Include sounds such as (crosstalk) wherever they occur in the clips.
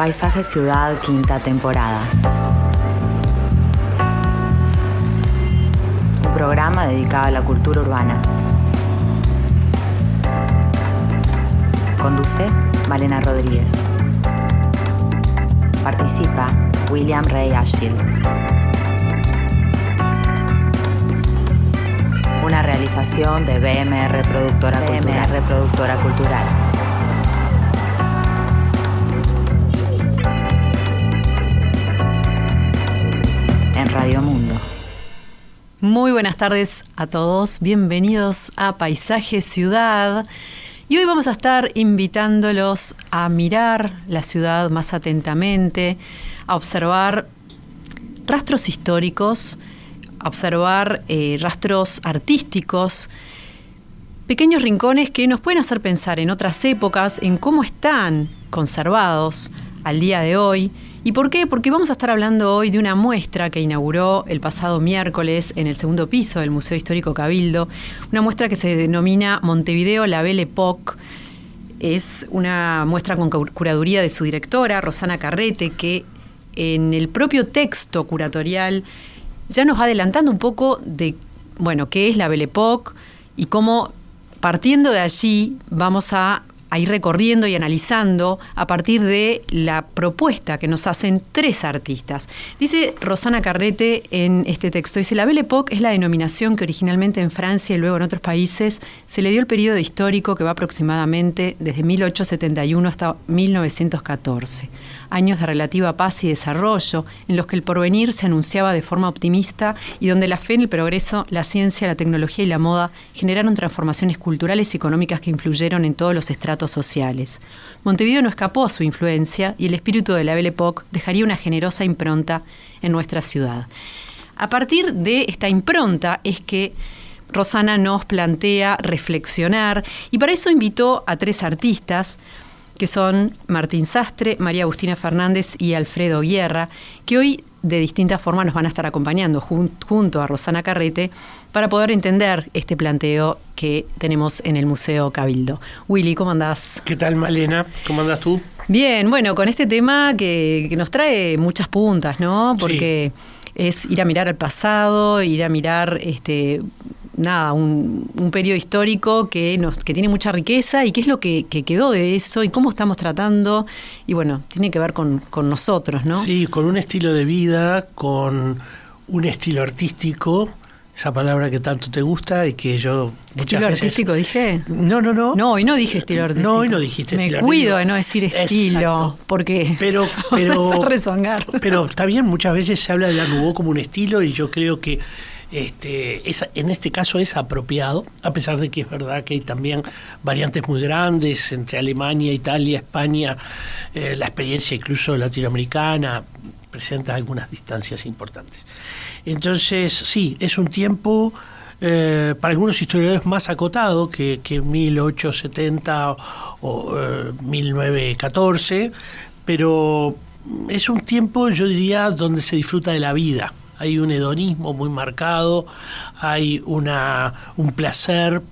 Paisaje Ciudad, quinta temporada. Un programa dedicado a la cultura urbana. Conduce Malena Rodríguez. Participa William Ray Ashfield. Una realización de BMR Productora, BMR Productora Cultural. Radio Mundo. Muy buenas tardes a todos, bienvenidos a Paisaje Ciudad. Y hoy vamos a estar invitándolos a mirar la ciudad más atentamente, a observar rastros históricos, a observar eh, rastros artísticos, pequeños rincones que nos pueden hacer pensar en otras épocas, en cómo están conservados al día de hoy. ¿Y por qué? Porque vamos a estar hablando hoy de una muestra que inauguró el pasado miércoles en el segundo piso del Museo Histórico Cabildo, una muestra que se denomina Montevideo La Belle Époque. Es una muestra con curaduría de su directora, Rosana Carrete, que en el propio texto curatorial ya nos va adelantando un poco de, bueno, qué es la Belle Époque y cómo partiendo de allí vamos a a ir recorriendo y analizando a partir de la propuesta que nos hacen tres artistas. Dice Rosana Carrete en este texto, dice, la Belle Époque es la denominación que originalmente en Francia y luego en otros países se le dio el periodo histórico que va aproximadamente desde 1871 hasta 1914 años de relativa paz y desarrollo, en los que el porvenir se anunciaba de forma optimista y donde la fe en el progreso, la ciencia, la tecnología y la moda generaron transformaciones culturales y económicas que influyeron en todos los estratos sociales. Montevideo no escapó a su influencia y el espíritu de la Belle Époque dejaría una generosa impronta en nuestra ciudad. A partir de esta impronta es que Rosana nos plantea reflexionar y para eso invitó a tres artistas, que son Martín Sastre, María Agustina Fernández y Alfredo Guerra, que hoy de distintas formas nos van a estar acompañando junto a Rosana Carrete para poder entender este planteo que tenemos en el Museo Cabildo. Willy, ¿cómo andás? ¿Qué tal, Malena? ¿Cómo andás tú? Bien, bueno, con este tema que, nos trae muchas puntas, ¿no? Porque es ir a mirar al pasado, ir a mirar este, nada, un, periodo histórico que, nos, que tiene mucha riqueza y qué es lo que, quedó de eso y cómo estamos tratando. Y bueno, tiene que ver con, nosotros, ¿no? Sí, con un estilo de vida, con un estilo artístico esa palabra que tanto te gusta y que yo estilo artístico dije no no no. No hoy no dije estilo artístico no hoy no dijiste me cuido de no decir estilo porque pero (laughs) pero pero está bien muchas veces se habla de la Nouveau como un estilo y yo creo que este, en este caso es apropiado, a pesar de que es verdad que hay también variantes muy grandes entre Alemania, Italia, España, eh, la experiencia incluso latinoamericana presenta algunas distancias importantes. Entonces, sí, es un tiempo eh, para algunos historiadores más acotado que, que 1870 o 1914, eh, pero es un tiempo, yo diría, donde se disfruta de la vida hay un hedonismo muy marcado, hay una, un placer,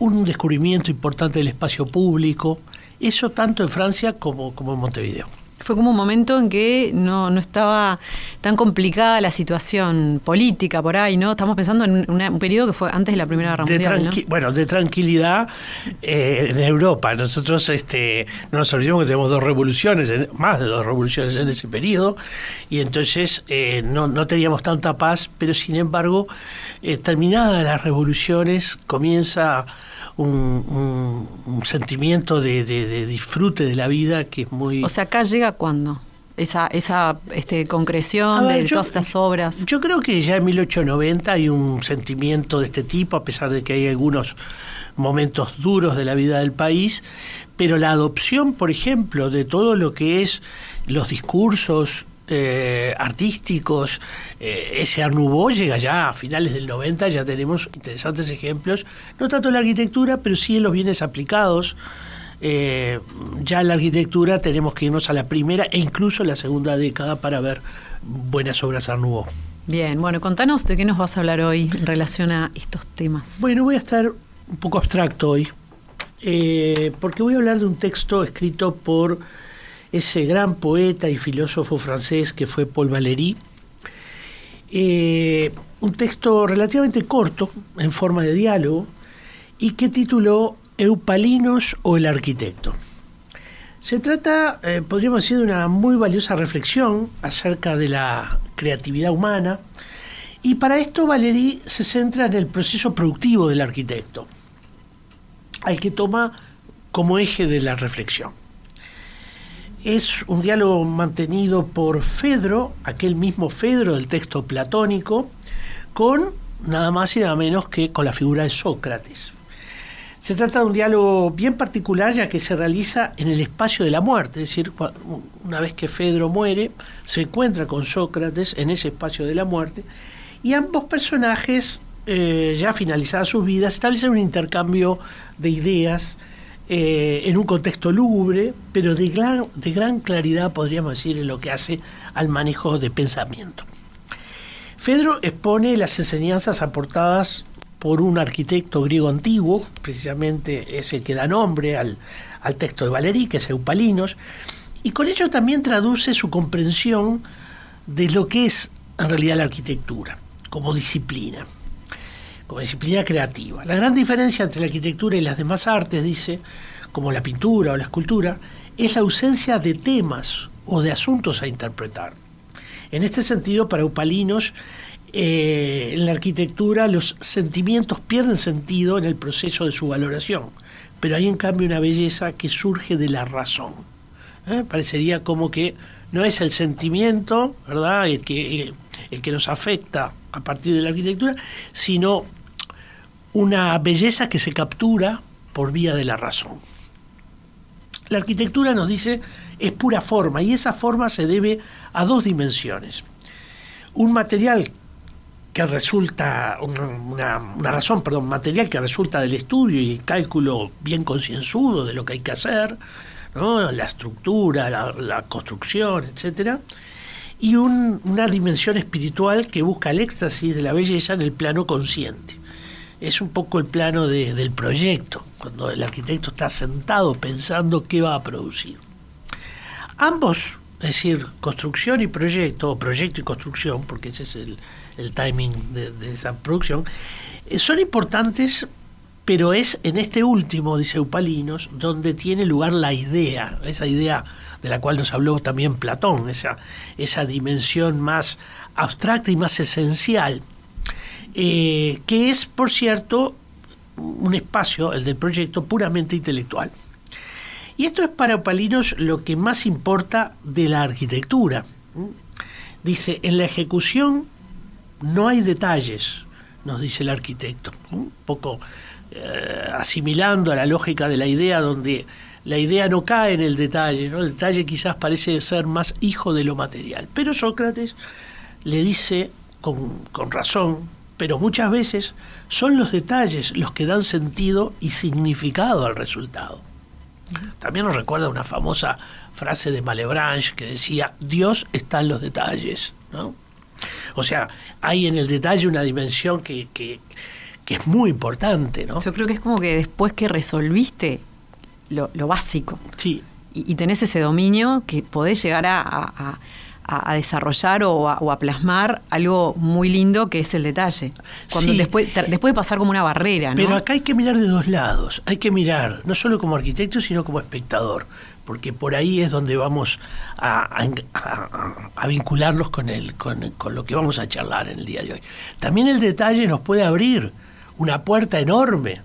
un descubrimiento importante del espacio público, eso tanto en Francia como, como en Montevideo. Fue como un momento en que no, no estaba tan complicada la situación política por ahí, ¿no? Estamos pensando en un periodo que fue antes de la Primera Guerra Mundial, Bueno, de tranquilidad eh, en Europa. Nosotros este, no nos olvidemos que tenemos dos revoluciones, más de dos revoluciones en ese periodo, y entonces eh, no, no teníamos tanta paz, pero sin embargo, eh, terminadas las revoluciones, comienza un, sentimiento de, disfrute de la vida que es muy... O sea, acá llega cuando esa, esa este, concreción de todas estas obras? Yo creo que ya en 1890 hay un sentimiento de este tipo, a pesar de que hay algunos momentos duros de la vida del país, pero la adopción, por ejemplo, de todo lo que es los discursos eh, artísticos, eh, ese Art llega ya a finales del 90, ya tenemos interesantes ejemplos, no tanto en la arquitectura, pero sí en los bienes aplicados. Eh, ya en la arquitectura tenemos que irnos a la primera e incluso la segunda década para ver buenas obras Art Bien, bueno, contanos de qué nos vas a hablar hoy en relación a estos temas. Bueno, voy a estar un poco abstracto hoy, porque voy a hablar de un texto escrito por ese gran poeta y filósofo francés que fue Paul Valéry. Eh, un texto relativamente corto, en forma de diálogo, y que tituló Eupalinos o el arquitecto. Se trata, eh, podríamos decir, de una muy valiosa reflexión acerca de la creatividad humana, y para esto Valéry se centra en el proceso productivo del arquitecto, al que toma como eje de la reflexión. Es un diálogo mantenido por Fedro, aquel mismo Fedro del texto platónico, con nada más y nada menos que con la figura de Sócrates. Se trata de un diálogo bien particular ya que se realiza en el espacio de la muerte, es decir, una vez que Fedro muere, se encuentra con Sócrates en ese espacio de la muerte y ambos personajes, eh, ya finalizadas sus vidas, establecen un intercambio de ideas eh, en un contexto lúgubre, pero de gran, claridad, podríamos decir, en lo que hace al manejo de pensamiento. Fedro expone las enseñanzas aportadas por un arquitecto griego antiguo, precisamente es el que da nombre al, al texto de Valerí, que es Eupalinos, y con ello también traduce su comprensión de lo que es en realidad la arquitectura como disciplina, como disciplina creativa. La gran diferencia entre la arquitectura y las demás artes, dice, como la pintura o la escultura, es la ausencia de temas o de asuntos a interpretar. En este sentido, para Eupalinos, eh, en la arquitectura los sentimientos pierden sentido en el proceso de su valoración, pero hay en cambio una belleza que surge de la razón. ¿eh? Parecería como que no es el sentimiento, ¿verdad?, el que, el que nos afecta a partir de la arquitectura, sino una belleza que se captura por vía de la razón. La arquitectura nos dice es pura forma y esa forma se debe a dos dimensiones. Un material que resulta, una, razón, perdón, material que resulta del estudio y el cálculo bien concienzudo de lo que hay que hacer, la estructura, la, construcción, etcétera y una dimensión espiritual que busca el éxtasis de la belleza en el plano consciente. Es un poco el plano del proyecto, cuando el arquitecto está sentado pensando qué va a producir. Ambos, es decir, construcción y proyecto, o proyecto y construcción, porque ese es el, timing de, de, esa producción, eh, son importantes, pero es en este último, dice Eupalinos, donde tiene lugar la idea, esa idea de la cual nos habló también Platón, esa, esa dimensión más abstracta y más esencial, eh, que es, por cierto, un espacio, el del proyecto, puramente intelectual. Y esto es para Palinos lo que más importa de la arquitectura. Dice, en la ejecución no hay detalles, nos dice el arquitecto, un poco eh, asimilando a la lógica de la idea donde la idea no cae en el detalle. El detalle quizás parece ser más hijo de lo material. Pero Sócrates le dice con razón, pero muchas veces son los detalles los que dan sentido y significado al resultado. También nos recuerda una famosa frase de Malebranche que decía, Dios está en los detalles. ¿no? O sea, hay en el detalle una dimensión que, que, que, es muy importante. ¿no? Yo creo que es como que después que resolviste lo, básico. Sí. Y, tenés ese dominio que podés llegar a, desarrollar o, a, plasmar algo muy lindo que es el detalle. Cuando después, después de pasar como una barrera. Pero acá hay que mirar de dos lados. Hay que mirar no solo como arquitecto, sino como espectador. Porque por ahí es donde vamos a, vincularlos con, el, con, con lo que vamos a charlar en el día de hoy. También el detalle nos puede abrir una puerta enorme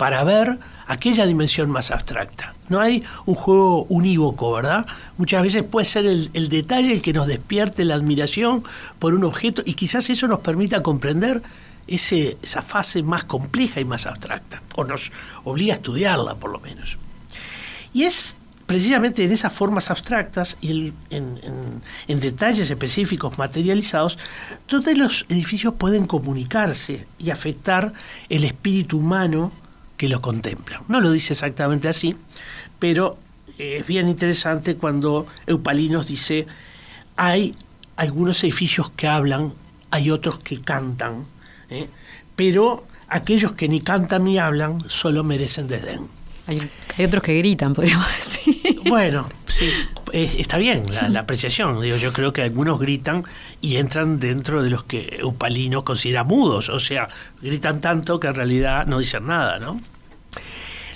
para ver aquella dimensión más abstracta. No hay un juego unívoco, ¿verdad? Muchas veces puede ser el, detalle el que nos despierte la admiración por un objeto y quizás eso nos permita comprender ese, esa fase más compleja y más abstracta, o nos obliga a estudiarla por lo menos. Y es precisamente en esas formas abstractas y en, en, detalles específicos materializados, donde los edificios pueden comunicarse y afectar el espíritu humano que lo contempla. No lo dice exactamente así, pero es bien interesante cuando Eupalinos dice, hay algunos edificios que hablan, hay otros que cantan, ¿eh? pero aquellos que ni cantan ni hablan solo merecen desdén. Hay, otros que gritan, podríamos (laughs) decir. Bueno, sí, eh, está bien la, apreciación. Digo, yo creo que algunos gritan y entran dentro de los que Eupalino considera mudos, o sea, gritan tanto que en realidad no dicen nada, ¿no?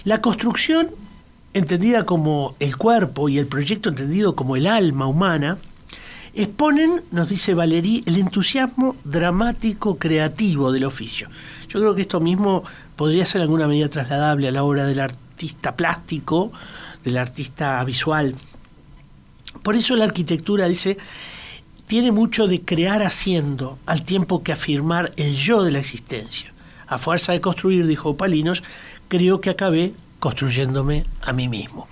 La construcción, entendida como el cuerpo y el proyecto entendido como el alma humana, exponen, nos dice Valerí, el entusiasmo dramático creativo del oficio. Yo creo que esto mismo podría ser en alguna medida trasladable a la obra del artista plástico, del artista visual. Por eso la arquitectura, dice, tiene mucho de crear haciendo, al tiempo que afirmar el yo de la existencia. A fuerza de construir, dijo Palinos, creo que acabé construyéndome a mí mismo.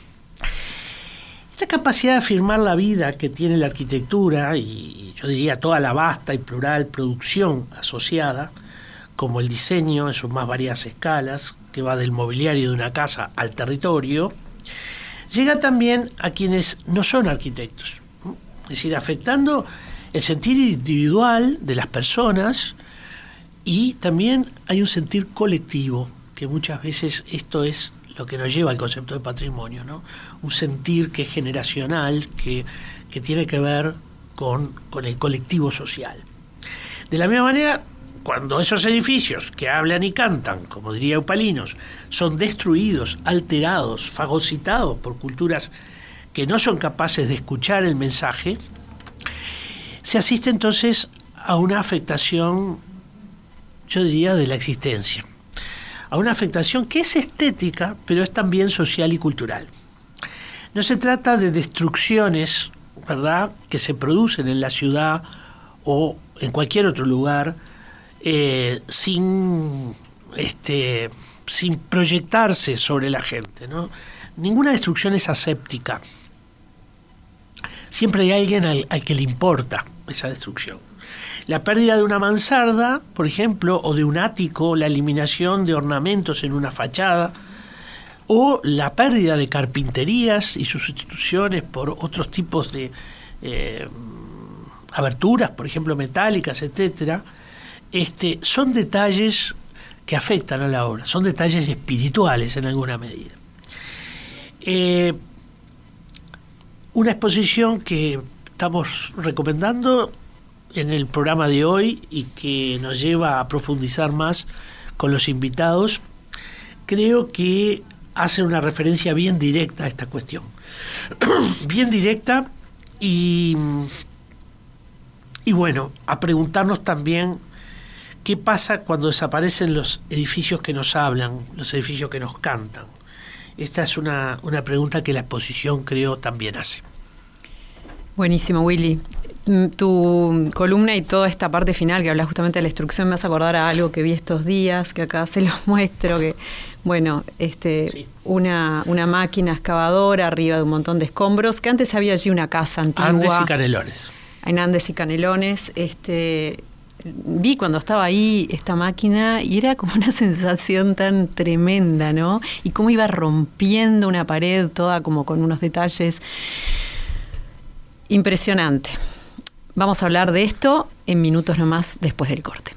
Esta capacidad de afirmar la vida que tiene la arquitectura, y yo diría toda la vasta y plural producción asociada, como el diseño en sus más variadas escalas, que va del mobiliario de una casa al territorio, llega también a quienes no son arquitectos, es decir, afectando el sentir individual de las personas y también hay un sentir colectivo, que muchas veces esto es lo que nos lleva al concepto de patrimonio, ¿no? un sentir que es generacional, que, tiene que ver con, con el colectivo social. De la misma manera, cuando esos edificios que hablan y cantan, como diría Eupalinos, son destruidos, alterados, fagocitados por culturas que no son capaces de escuchar el mensaje, se asiste entonces a una afectación, yo diría, de la existencia. A una afectación que es estética, pero es también social y cultural. No se trata de destrucciones, ¿verdad?, que se producen en la ciudad o en cualquier otro lugar, eh, sin, este, sin proyectarse sobre la gente. ¿no? Ninguna destrucción es aséptica. Siempre hay alguien al, que le importa esa destrucción. La pérdida de una mansarda, por ejemplo, o de un ático, la eliminación de ornamentos en una fachada, o la pérdida de carpinterías y sustituciones por otros tipos de eh, aberturas, por ejemplo, metálicas, etcétera, este, son detalles que afectan a la obra, son detalles espirituales en alguna medida. Eh, una exposición que estamos recomendando en el programa de hoy y que nos lleva a profundizar más con los invitados, creo que hace una referencia bien directa a esta cuestión. (clears throat) bien directa y, y bueno, a preguntarnos también ¿Qué pasa cuando desaparecen los edificios que nos hablan, los edificios que nos cantan? Esta es una, pregunta que la exposición creo también hace. Buenísimo, Willy. Mm, tu columna y toda esta parte final que habla justamente de la instrucción me hace acordar a algo que vi estos días, que acá se los (laughs) muestro, que, bueno, este, una, una máquina excavadora arriba de un montón de escombros, que antes había allí una casa antigua. Andes y Canelones. En Andes y Canelones, este, vi cuando estaba ahí esta máquina y era como (laughs) una sensación tan tremenda, ¿no? Y cómo iba rompiendo una pared toda como con unos detalles impresionante. Vamos a hablar de esto en minutos nomás después del corte.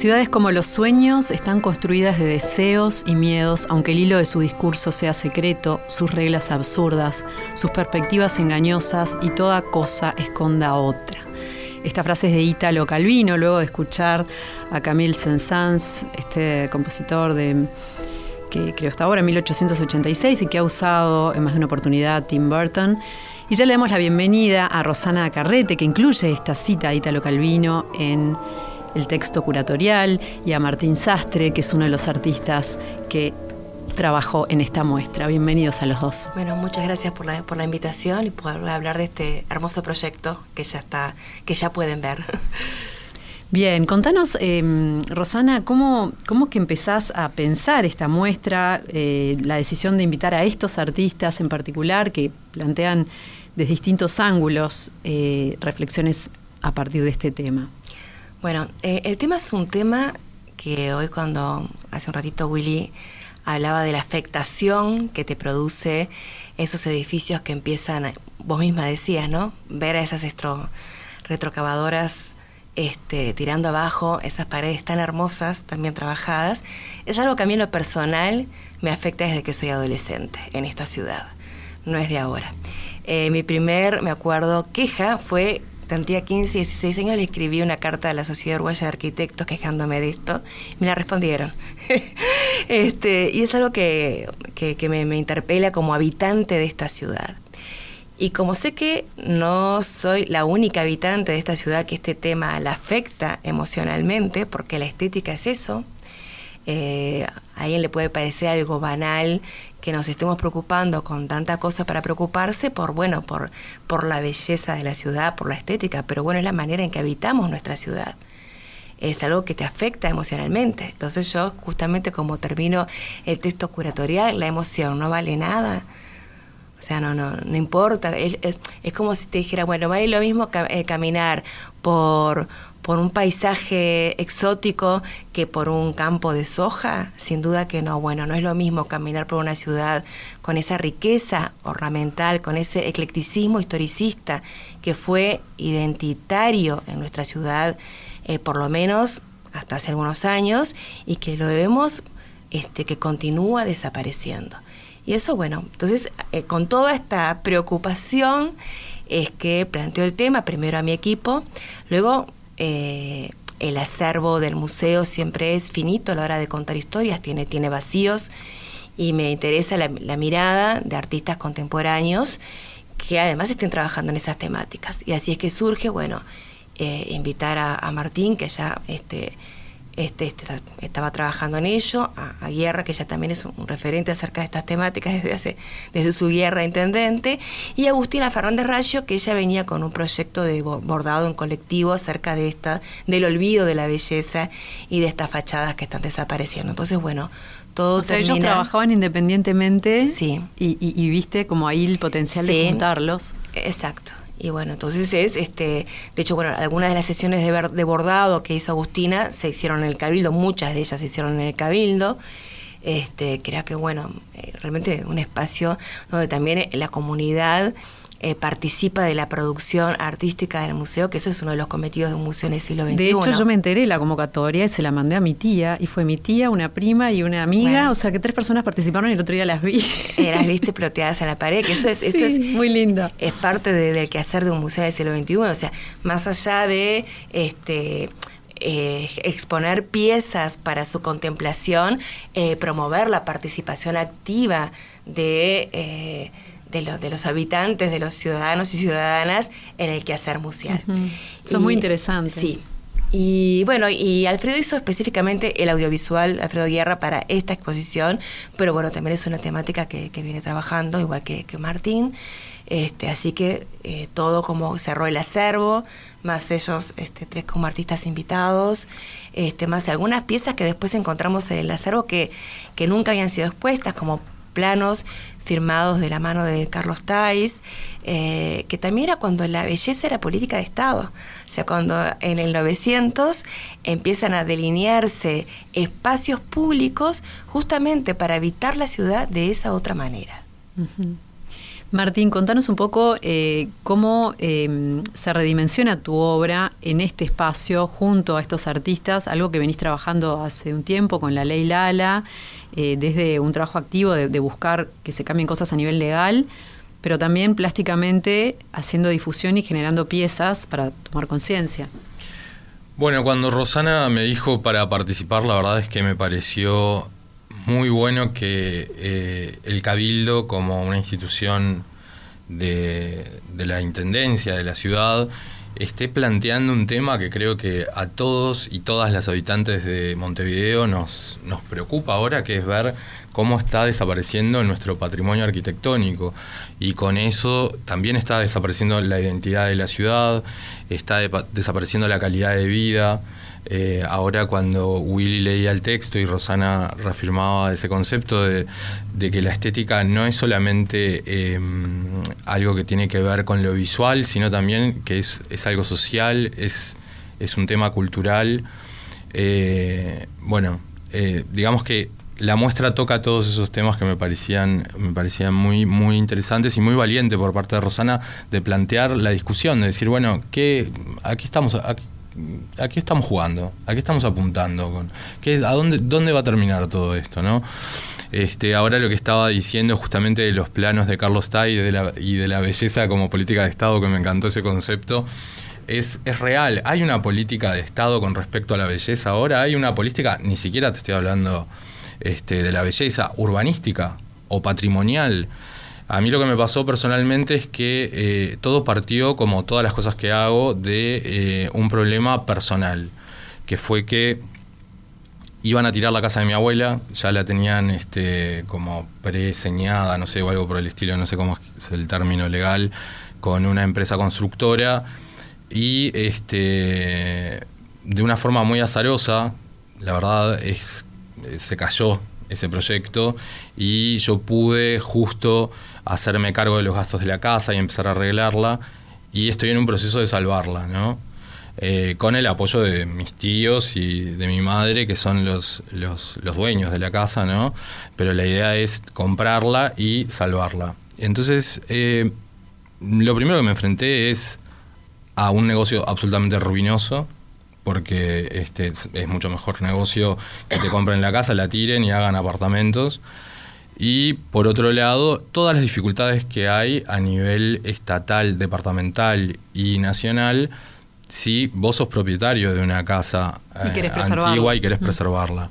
Ciudades como los sueños están construidas de deseos y miedos, aunque el hilo de su discurso sea secreto, sus reglas absurdas, sus perspectivas engañosas y toda cosa esconda otra. Esta frase es de Italo Calvino, luego de escuchar a Camille Saint-Saëns, este compositor de que creó hasta ahora en 1886 y que ha usado en más de una oportunidad Tim Burton. Y ya le damos la bienvenida a Rosana Carrete, que incluye esta cita de Italo Calvino en el texto curatorial, y a Martín Sastre, que es uno de los artistas que trabajó en esta muestra. Bienvenidos a los dos. Bueno, muchas gracias por la, por la invitación y por hablar de este hermoso proyecto que ya está, que ya pueden ver. (laughs) Bien, contanos, em, Rosana, ¿cómo, ¿cómo que empezás a pensar esta muestra, eh, la decisión de invitar a estos artistas en particular que plantean desde distintos ángulos eh, reflexiones a partir de este tema? Bueno, eh, el tema es un tema que hoy cuando hace un ratito Willy hablaba de la afectación que te produce esos edificios que empiezan, vos misma decías, ¿no? Ver a esas retrocavadoras este, tirando abajo esas paredes tan hermosas, tan bien trabajadas, es algo que a mí en lo personal me afecta desde que soy adolescente en esta ciudad, no es de ahora. Eh, mi primer, me acuerdo, queja fue, tendría 15, 16 años, le escribí una carta a la Sociedad Uruguaya de Arquitectos quejándome de esto, me la respondieron. (laughs) este, y es algo que, me, me interpela como habitante de esta ciudad. Y como sé que no soy la única habitante de esta ciudad que este tema la afecta emocionalmente, porque la estética es eso, eh, a alguien le puede parecer algo banal que nos estemos preocupando con tanta cosa para preocuparse por, bueno, por, por la belleza de la ciudad, por la estética, pero bueno, es la manera en que habitamos nuestra ciudad es algo que te afecta emocionalmente. Entonces yo justamente como termino el texto curatorial, la emoción no vale nada. O sea, no, no, no importa. Es, como si te dijera, bueno, vale lo mismo eh, caminar por, por un paisaje exótico que por un campo de soja. Sin duda que no. Bueno, no es lo mismo caminar por una ciudad con esa riqueza ornamental, con ese eclecticismo historicista que fue identitario en nuestra ciudad, eh, por lo menos hasta hace algunos años, y que lo vemos este, que continúa desapareciendo. Y eso, bueno, entonces eh, con toda esta preocupación es que planteo el tema, primero a mi equipo, luego eh, el acervo del museo siempre es finito a la hora de contar historias, tiene, tiene vacíos y me interesa la, mirada de artistas contemporáneos que además estén trabajando en esas temáticas. Y así es que surge, bueno, eh, invitar a, a, Martín, que ya este, este, este, estaba trabajando en ello, a, Guerra, que ya también es un, referente acerca de estas temáticas desde, hace, desde su guerra intendente, y Agustina Fernández Rayo, que ella venía con un proyecto de bordado en colectivo acerca de esta, del olvido de la belleza y de estas fachadas que están desapareciendo. Entonces, bueno, todo o ellos trabajaban independientemente sí. y, viste como ahí el potencial de juntarlos. Exacto. Y bueno, entonces es, este, de hecho, bueno, algunas de las sesiones de, de bordado que hizo Agustina se hicieron en el Cabildo, muchas de ellas se hicieron en el Cabildo. Este, creo que, bueno, eh, realmente un espacio donde también la comunidad eh, participa de la producción artística del museo, que eso es uno de los cometidos de un museo en el siglo XXI. De hecho, yo me enteré de la convocatoria y se la mandé a mi tía, y fue mi tía, una prima y una amiga, o sea que tres personas participaron y el otro día las vi. Eh, las viste ploteadas en la pared, que eso es, eso es muy lindo. Es parte del quehacer de un museo del siglo XXI, o sea, más allá de este eh, exponer piezas para su contemplación, promover la participación activa de de, los de los habitantes, de los ciudadanos y ciudadanas en el quehacer museal. Eso es muy interesante. Sí. Y bueno, y Alfredo hizo específicamente el audiovisual, Alfredo Guerra, para esta exposición, pero bueno, también es una temática que, viene trabajando, igual que, Martín. Este, así que eh, todo como cerró el acervo, más ellos este, tres como artistas invitados, este, más algunas piezas que después encontramos en el acervo que, que nunca habían sido expuestas, como planos firmados de la mano de Carlos Tais, eh, que también era cuando la belleza era política de Estado. O sea, cuando en el 900 empiezan a delinearse espacios públicos justamente para habitar la ciudad de esa otra manera. Martín, contanos un poco eh, cómo em, se redimensiona tu obra en este espacio junto a estos artistas, algo que venís trabajando hace un tiempo con la ley Lala, eh, desde un trabajo activo de, buscar que se cambien cosas a nivel legal, pero también plásticamente haciendo difusión y generando piezas para tomar conciencia. Bueno, cuando Rosana me dijo para participar, la verdad es que me pareció muy bueno que eh, el Cabildo, como una institución de, la Intendencia de la ciudad, esté planteando un tema que creo que a todos y todas las habitantes de Montevideo nos, nos preocupa ahora, que es ver cómo está desapareciendo nuestro patrimonio arquitectónico. Y con eso también está desapareciendo la identidad de la ciudad, está desapareciendo la calidad de vida. Eh, ahora cuando Willy leía el texto y Rosana reafirmaba ese concepto de, que la estética no es solamente em, algo que tiene que ver con lo visual, sino también que es, algo social, es, un tema cultural. Eh, bueno, eh, digamos que la muestra toca todos esos temas que me parecían, me parecían muy, muy interesantes y muy valiente por parte de Rosana de plantear la discusión, de decir, bueno, ¿qué, aquí estamos, estamos jugando, aquí estamos apuntando, con, ¿qué, ¿a dónde, dónde va a terminar todo esto? ¿no? Este, ahora lo que estaba diciendo justamente de los planos de Carlos Tay y de la, y de la belleza como política de Estado, que me encantó ese concepto, es, es, real. Hay una política de Estado con respecto a la belleza ahora, hay una política, ni siquiera te estoy hablando este, de la belleza urbanística o patrimonial. A mí lo que me pasó personalmente es que eh, todo partió, como todas las cosas que hago, de eh, un problema personal, que fue que iban a tirar la casa de mi abuela, ya la tenían este, como preseñada, no sé, o algo por el estilo, no sé cómo es el término legal, con una empresa constructora y este, de una forma muy azarosa, la verdad es se cayó ese proyecto y yo pude justo hacerme cargo de los gastos de la casa y empezar a arreglarla y estoy en un proceso de salvarla, ¿no? Eh, con el apoyo de mis tíos y de mi madre, que son los, los, dueños de la casa, ¿no? Pero la idea es comprarla y salvarla. Entonces, eh, lo primero que me enfrenté es a un negocio absolutamente ruinoso, porque este, es, mucho mejor negocio que te compren la casa, la tiren y hagan apartamentos. Y por otro lado, todas las dificultades que hay a nivel estatal, departamental y nacional, si vos sos propietario de una casa eh, antigua y querés preservarla.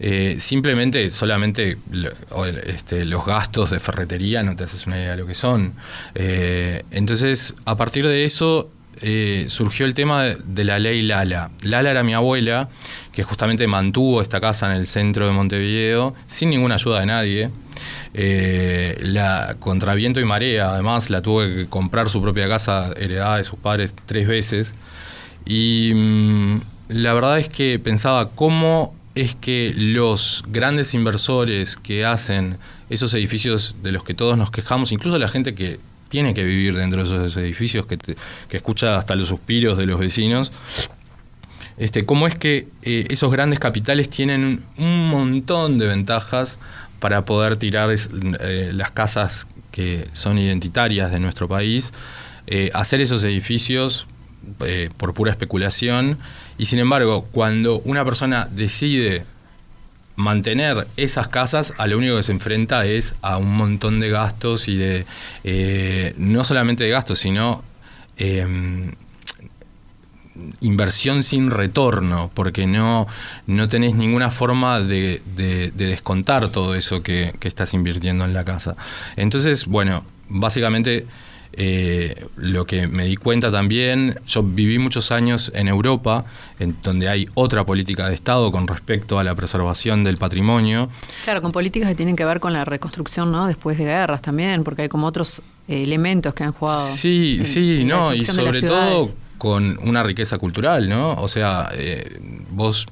Eh, simplemente, solamente este, los gastos de ferretería no te haces una idea de lo que son. Eh, entonces, a partir de eso, eh, surgió el tema de, la ley Lala. Lala era mi abuela, que justamente mantuvo esta casa en el centro de Montevideo sin ninguna ayuda de nadie. Eh, la contra viento y marea, además, la tuvo que comprar su propia casa heredada de sus padres tres veces. Y mm, la verdad es que pensaba cómo es que los grandes inversores que hacen esos edificios de los que todos nos quejamos, incluso la gente que tiene que vivir dentro de esos edificios, que, escucha hasta los suspiros de los vecinos. Este, ¿Cómo es que eh, esos grandes capitales tienen un montón de ventajas para poder tirar eh, las casas que son identitarias de nuestro país, eh, hacer esos edificios por pura especulación? Y sin embargo, cuando una persona decide mantener esas casas a lo único que se enfrenta es a un montón de gastos y de, eh, no solamente de gastos, sino em, inversión sin retorno, porque no, no tenés ninguna forma de, descontar todo eso que, que estás invirtiendo en la casa. Entonces, bueno, básicamente eh, lo que me di cuenta también, yo viví muchos años en Europa, en donde hay otra política de Estado con respecto a la preservación del patrimonio. Claro, con políticas que tienen que ver con la reconstrucción, ¿no? Después de guerras también, porque hay como otros eh, elementos que han jugado. Sí, sí, no, y sobre todo con una riqueza cultural, ¿no? O sea, eh, vos,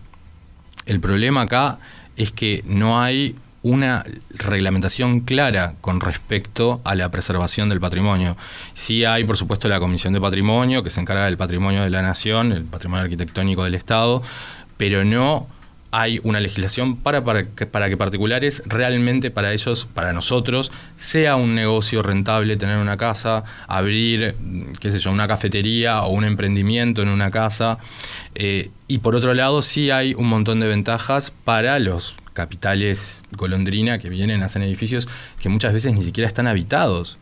el problema acá es que no hay una reglamentación clara con respecto a la preservación del patrimonio. Sí hay, por supuesto, la Comisión de Patrimonio, que se encarga del patrimonio de la nación, el patrimonio arquitectónico del Estado, pero no hay una legislación para, para, que, particulares realmente para ellos, para nosotros, sea un negocio rentable tener una casa, abrir, qué sé yo, una cafetería o un emprendimiento en una casa. Eh, y por otro lado, sí hay un montón de ventajas para los capitales golondrina que vienen, hacen edificios que muchas veces ni siquiera están habitados.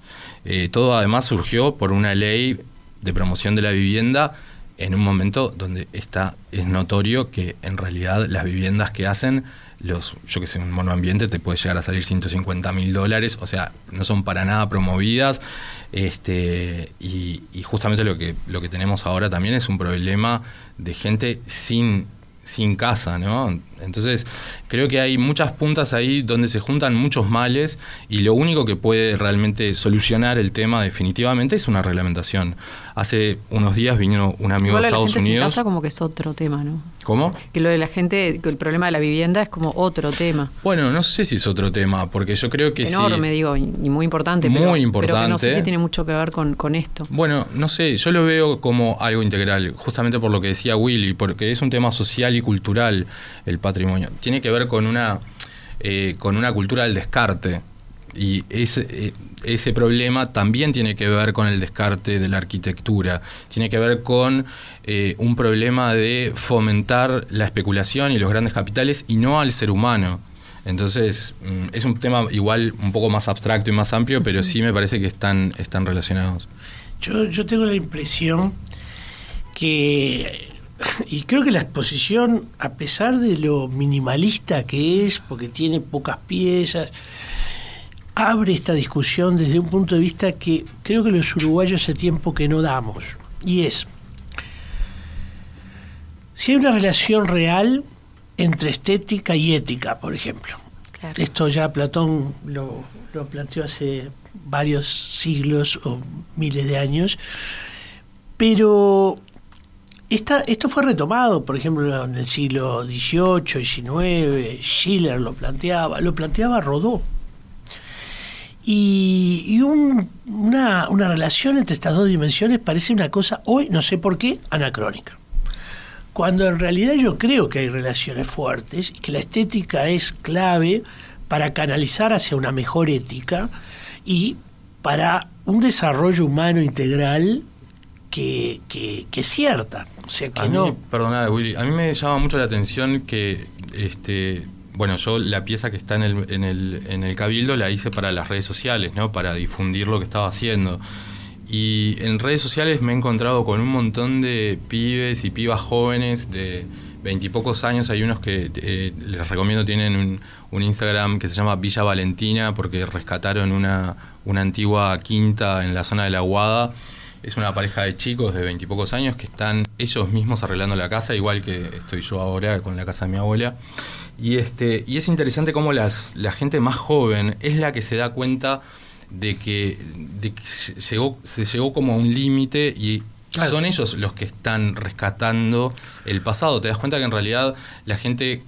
Eh, todo además surgió por una ley de promoción de la vivienda en un momento donde está, es notorio que en realidad las viviendas que hacen, los, yo que sé, un monoambiente te puede llegar a salir 150 mil dólares, o sea, no son para nada promovidas. Este, y, y, justamente lo que, lo que tenemos ahora también es un problema de gente sin sin casa, ¿no? Entonces, creo que hay muchas puntas ahí donde se juntan muchos males y lo único que puede realmente solucionar el tema definitivamente es una reglamentación. Hace unos días vino un amigo de Estados Unidos. Sin casa como que es otro tema, ¿no? ¿Cómo? Que lo de la gente, el problema de la vivienda es como otro tema. Bueno, no sé si es otro tema, porque yo creo que Enorme, digo, y muy importante. Muy importante. Pero no sé si tiene mucho que ver con, con esto. Bueno, no sé, yo lo veo como algo integral, justamente por lo que decía Willy, porque es un tema social y cultural el patrimonio. Tiene que ver con una, eh, con una cultura del descarte. Y ese, eh, ese problema también tiene que ver con el descarte de la arquitectura, tiene que ver con eh, un problema de fomentar la especulación y los grandes capitales y no al ser humano. Entonces, mm, es un tema igual un poco más abstracto y más amplio, pero sí me parece que están, están relacionados. Yo, yo tengo la impresión que, y creo que la exposición, a pesar de lo minimalista que es, porque tiene pocas piezas, abre esta discusión desde un punto de vista que creo que los uruguayos hace tiempo que no damos. Y es, si hay una relación real entre estética y ética, por ejemplo. Esto ya Platón lo, lo, planteó hace varios siglos o miles de años, pero esto fue retomado, por ejemplo, en el siglo XVIII, XIX, Schiller lo planteaba, lo planteaba Rodó y, una, relación entre estas dos dimensiones parece una cosa hoy, no sé por qué, anacrónica. Cuando en realidad yo creo que hay relaciones fuertes y que la estética es clave para canalizar hacia una mejor ética y para un desarrollo humano integral que, que es cierta. O sea, que no... perdona, Willy, a mí me llama mucho la atención que este, bueno, yo la pieza que está en el, en, el, en el Cabildo la hice para las redes sociales, ¿no? Para difundir lo que estaba haciendo. Y en redes sociales me he encontrado con un montón de pibes y pibas jóvenes de veintipocos años. Hay unos que eh, les recomiendo, tienen un, un, Instagram que se llama Villa Valentina porque rescataron una, una antigua quinta en la zona de la Guada. Es una pareja de chicos de veintipocos años que están ellos mismos arreglando la casa, igual que estoy yo ahora con la casa de mi abuela. Y, este, y es interesante cómo las, la gente más joven es la que se da cuenta de que, llegó, se llegó como a un límite y son ellos los que están rescatando el pasado. Te das cuenta que en realidad la gente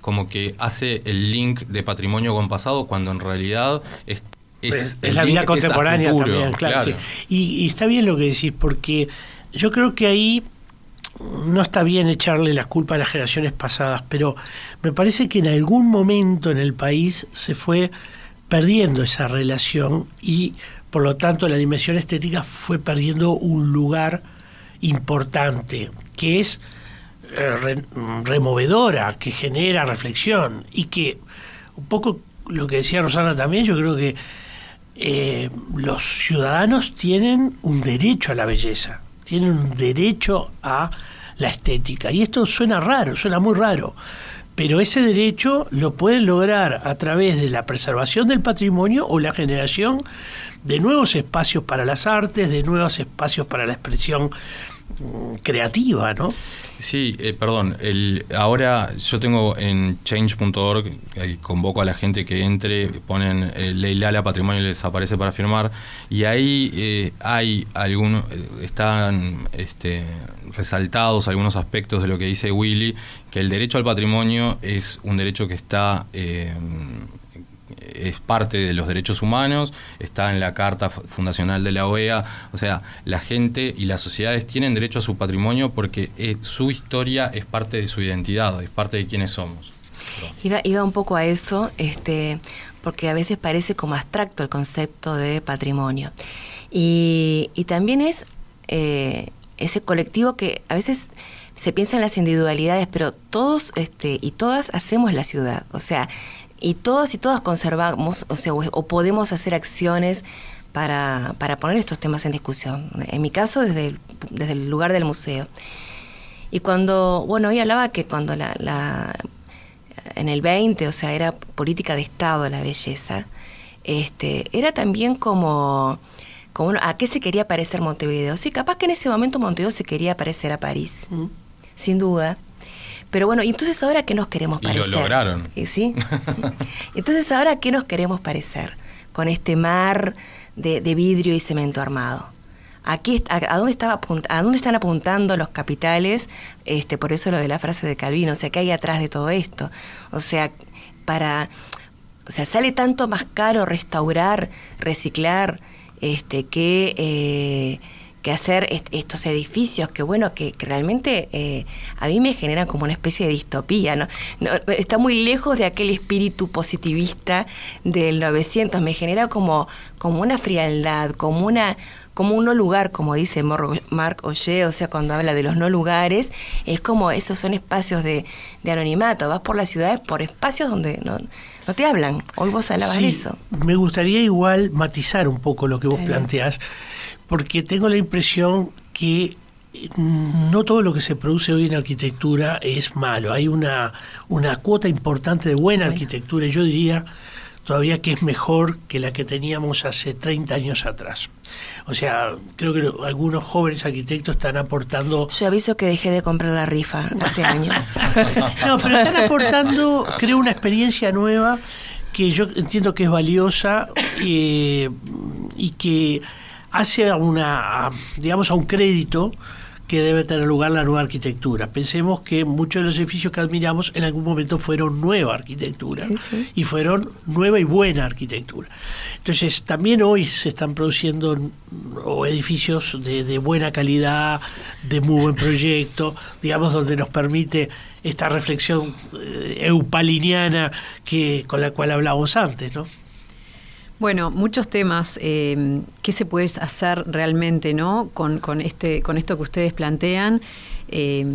como que hace el link de patrimonio con pasado cuando en realidad es... Es, la vida contemporánea también, claro. Y, y está bien lo que decís, porque yo creo que ahí no está bien echarle la culpa a las generaciones pasadas, pero me parece que en algún momento en el país se fue perdiendo esa relación y por lo tanto la dimensión estética fue perdiendo un lugar importante, que es eh, removedora, que genera reflexión y que un poco lo que decía Rosana también, yo creo que eh, los ciudadanos tienen un derecho a la belleza tienen un derecho a la estética. Y esto suena raro, suena muy raro, pero ese derecho lo pueden lograr a través de la preservación del patrimonio o la generación de nuevos espacios para las artes, de nuevos espacios para la expresión creativa, ¿no? Sí, eh, perdón. El, ahora yo tengo en change.org, convoco a la gente que entre, ponen eh, Ley Lala Patrimonio les aparece para firmar, y ahí eh, hay algunos, eh, están este, resaltados algunos aspectos de lo que dice Willy, que el derecho al patrimonio es un derecho que está es parte de los derechos humanos, está en la Carta Fundacional de la OEA, o sea, la gente y las sociedades tienen derecho a su patrimonio porque su historia es parte de su identidad, es parte de quienes somos. Iba, iba un poco a eso, este, porque a veces parece como abstracto el concepto de patrimonio. Y, también es eh, ese colectivo que a veces se piensa en las individualidades, pero todos este, y todas hacemos la ciudad. O sea, y todos y todas conservamos, o sea, o podemos hacer acciones para, para poner estos temas en discusión. En mi caso, desde el, desde el lugar del museo. Y cuando, bueno, hoy hablaba que cuando la, la, en el 20, o sea, era política de Estado la belleza, este, era también como ¿A qué se quería parecer Montevideo? Sí, capaz que en ese momento Montevideo se quería parecer a París, sin duda. Pero bueno, ¿y entonces ahora qué nos queremos parecer? Y lo lograron. ¿Y sí? (laughs) entonces ahora qué nos queremos parecer con este mar de, vidrio y cemento armado. Aquí, a, dónde estaba ¿A dónde están apuntando los capitales? Este, por eso lo de la frase de Calvino, o sea, ¿qué hay atrás de todo esto? O sea, para, o sea, sale tanto más caro restaurar, reciclar, este, que, eh, hacer estos edificios que, bueno, que, realmente eh, a mí me genera como una especie de distopía, ¿no? Está muy lejos de aquel espíritu positivista del 900, me genera como, como una frialdad, como una como un no lugar, como dice Marc Oye, o sea, cuando habla de los no lugares, es como esos son espacios de, de anonimato, vas por las ciudades por espacios donde no te hablan. Hoy vos hablabas de eso. Me gustaría igual matizar un poco lo que vos planteás, porque tengo la impresión que mm, no todo lo que se produce hoy en arquitectura es malo. Hay una, una cuota importante de buena arquitectura, y yo diría todavía que es mejor que la que teníamos hace 30 años atrás. O sea, creo que algunos jóvenes arquitectos están aportando... Yo aviso que dejé de comprar la rifa hace años. (laughs) no, pero están aportando, creo, una experiencia nueva que yo entiendo que es valiosa eh, y que hace a una, digamos, a un crédito que debe tener lugar la nueva arquitectura. Pensemos que muchos de los edificios que admiramos en algún momento fueron nueva arquitectura y fueron nueva y buena arquitectura. Entonces, también hoy se están produciendo edificios de, buena calidad, de muy buen proyecto, digamos, donde nos permite esta reflexión eh, eupaliniana que, con la cual hablábamos antes, ¿no? Bueno, muchos temas. Eh, ¿Qué se puede hacer realmente, no, con, este, con esto que ustedes plantean? Eh,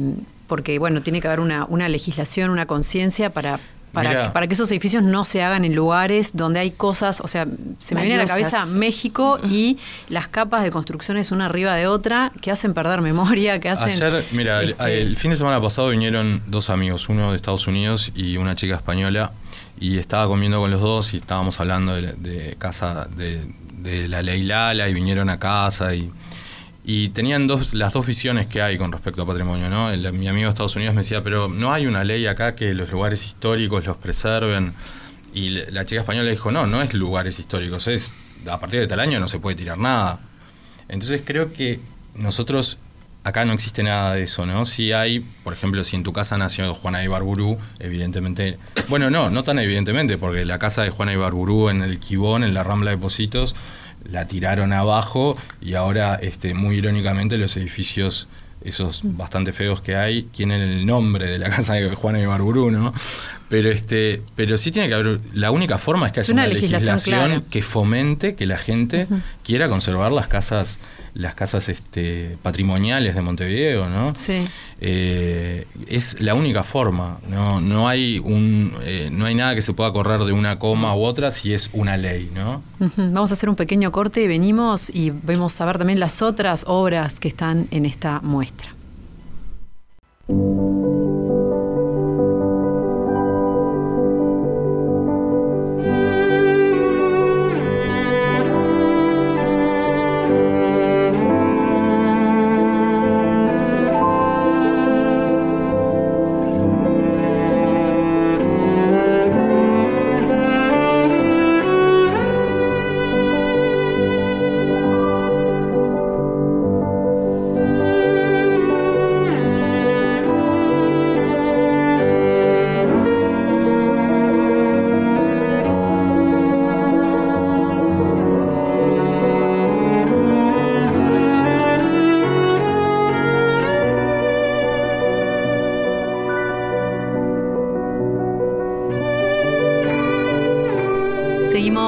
porque bueno, tiene que haber una, una legislación, una conciencia para para, para, que esos edificios no se hagan en lugares donde hay cosas, o sea, se me viene a la cabeza México y las capas de construcciones una arriba de otra que hacen perder memoria, que hacen... Ayer, mira, este el, fin de semana pasado vinieron dos amigos, uno de Estados Unidos y una chica española, y estaba comiendo con los dos y estábamos hablando de, casa, de, de, la ley Lala, y vinieron a casa y y tenían dos, las dos visiones que hay con respecto a patrimonio. ¿no? mi amigo de Estados Unidos me decía, pero no hay una ley acá que los lugares históricos los preserven. Y la chica española dijo, no, no es lugares históricos, es a partir de tal año no se puede tirar nada. Entonces creo que nosotros, acá no existe nada de eso, ¿no? Si hay, por ejemplo, si en tu casa nació Juana Ibarburú, evidentemente, bueno, no, no tan evidentemente, porque la casa de Juana Ibarburú en el Quibón, en la Rambla de Positos, la tiraron abajo y ahora, este, muy irónicamente, los edificios esos bastante feos que hay tienen el nombre de la casa de Juana de Barburú, ¿no? Pero este, pero sí tiene que haber la única forma es que haya una, legislación, que fomente que la gente quiera conservar las casas las casas este, patrimoniales de Montevideo, ¿no? Sí. Eh, es la única forma, no, no, hay un, eh, no hay nada que se pueda correr de una coma u otra si es una ley, ¿no? Vamos a hacer un pequeño corte venimos y vemos a ver también las otras obras que están en esta muestra.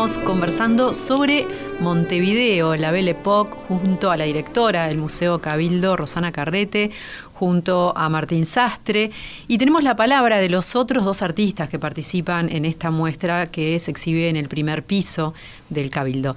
Conversando sobre Montevideo, la Belle Époque, junto a la directora del Museo Cabildo, Rosana Carrete, junto a Martín Sastre. Y tenemos la palabra de los otros dos artistas que participan en esta muestra que se exhibe en el primer piso del Cabildo.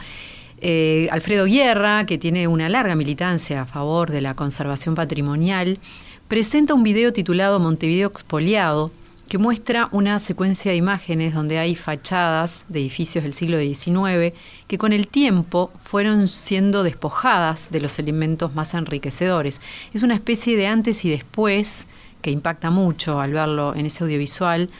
Eh, Alfredo Guerra, que tiene una larga militancia a favor de la conservación patrimonial, presenta un video titulado Montevideo expoliado, que muestra una secuencia de imágenes donde hay fachadas de edificios del siglo XIX que con el tiempo fueron siendo despojadas de los elementos más enriquecedores. Es una especie de antes y después que impacta mucho al verlo en ese audiovisual,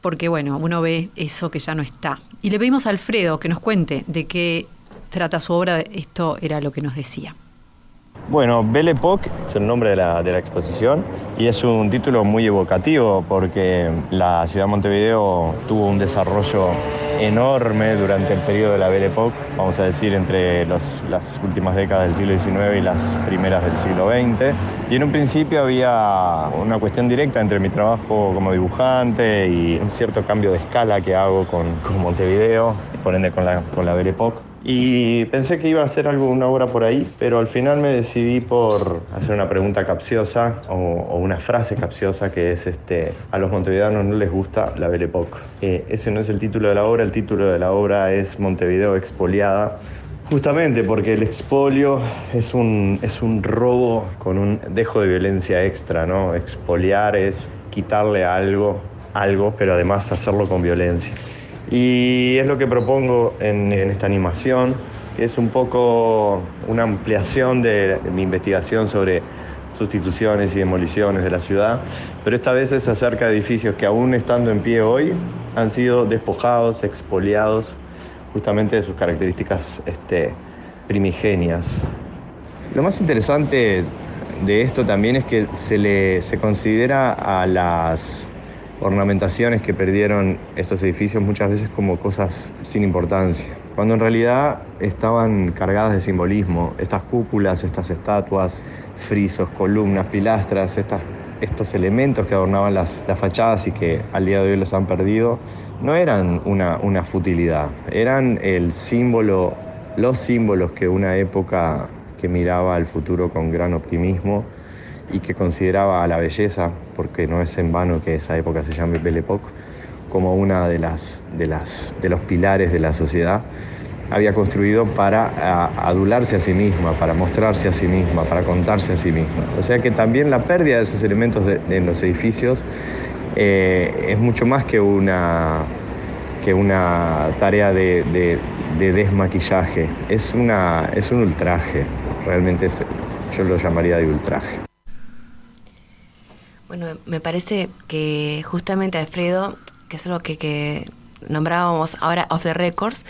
porque bueno, uno ve eso que ya no está. Y le pedimos a Alfredo que nos cuente de qué trata su obra, esto era lo que nos decía. Bueno, Belle Époque es el nombre de la, exposición y es un título muy evocativo porque la ciudad de Montevideo tuvo un desarrollo enorme durante el periodo de la Belle Époque, vamos a decir entre las últimas décadas del siglo XIX y las primeras del siglo XX. Y en un principio había una cuestión directa entre mi trabajo como dibujante y un cierto cambio de escala que hago con, Montevideo, por ende con la, con la Belle Époque y pensé que iba a hacer algo, una obra por ahí, pero al final me decidí por hacer una pregunta capciosa o, una frase capciosa que es este, a los montevideanos no les gusta la Belle Époque. Eh, ese no es el título de la obra, el título de la obra es Montevideo expoliada. Justamente porque el expolio es un, es un robo con un dejo de violencia extra, ¿no? Expoliar es quitarle algo, algo, pero además hacerlo con violencia. Y es lo que propongo en, esta animación, que es un poco una ampliación de, mi investigación sobre sustituciones y demoliciones de la ciudad, pero esta vez es acerca de edificios que aún estando en pie hoy han sido despojados, expoliados justamente de sus características este, primigenias. Lo más interesante de esto también es que se le se considera a las ornamentaciones que perdieron estos edificios muchas veces como cosas sin importancia, cuando en realidad estaban cargadas de simbolismo. Estas cúpulas, estas estatuas, frisos, columnas, pilastras, estos elementos que adornaban las, fachadas y que al día de hoy los han perdido, no eran una, una futilidad, eran el símbolo, los símbolos que una época que miraba al futuro con gran optimismo y que consideraba a la belleza, porque no es en vano que esa época se llame Belle Époque, como una de, las, de, las, de los pilares de la sociedad, había construido para adularse a sí misma, para mostrarse a sí misma, para contarse a sí misma. O sea que también la pérdida de esos elementos en los edificios eh, es mucho más que una, que una tarea de, desmaquillaje, es, una, es un ultraje, realmente yo lo llamaría de ultraje. Bueno, me parece que justamente Alfredo, que es algo que, nombrábamos ahora off the records,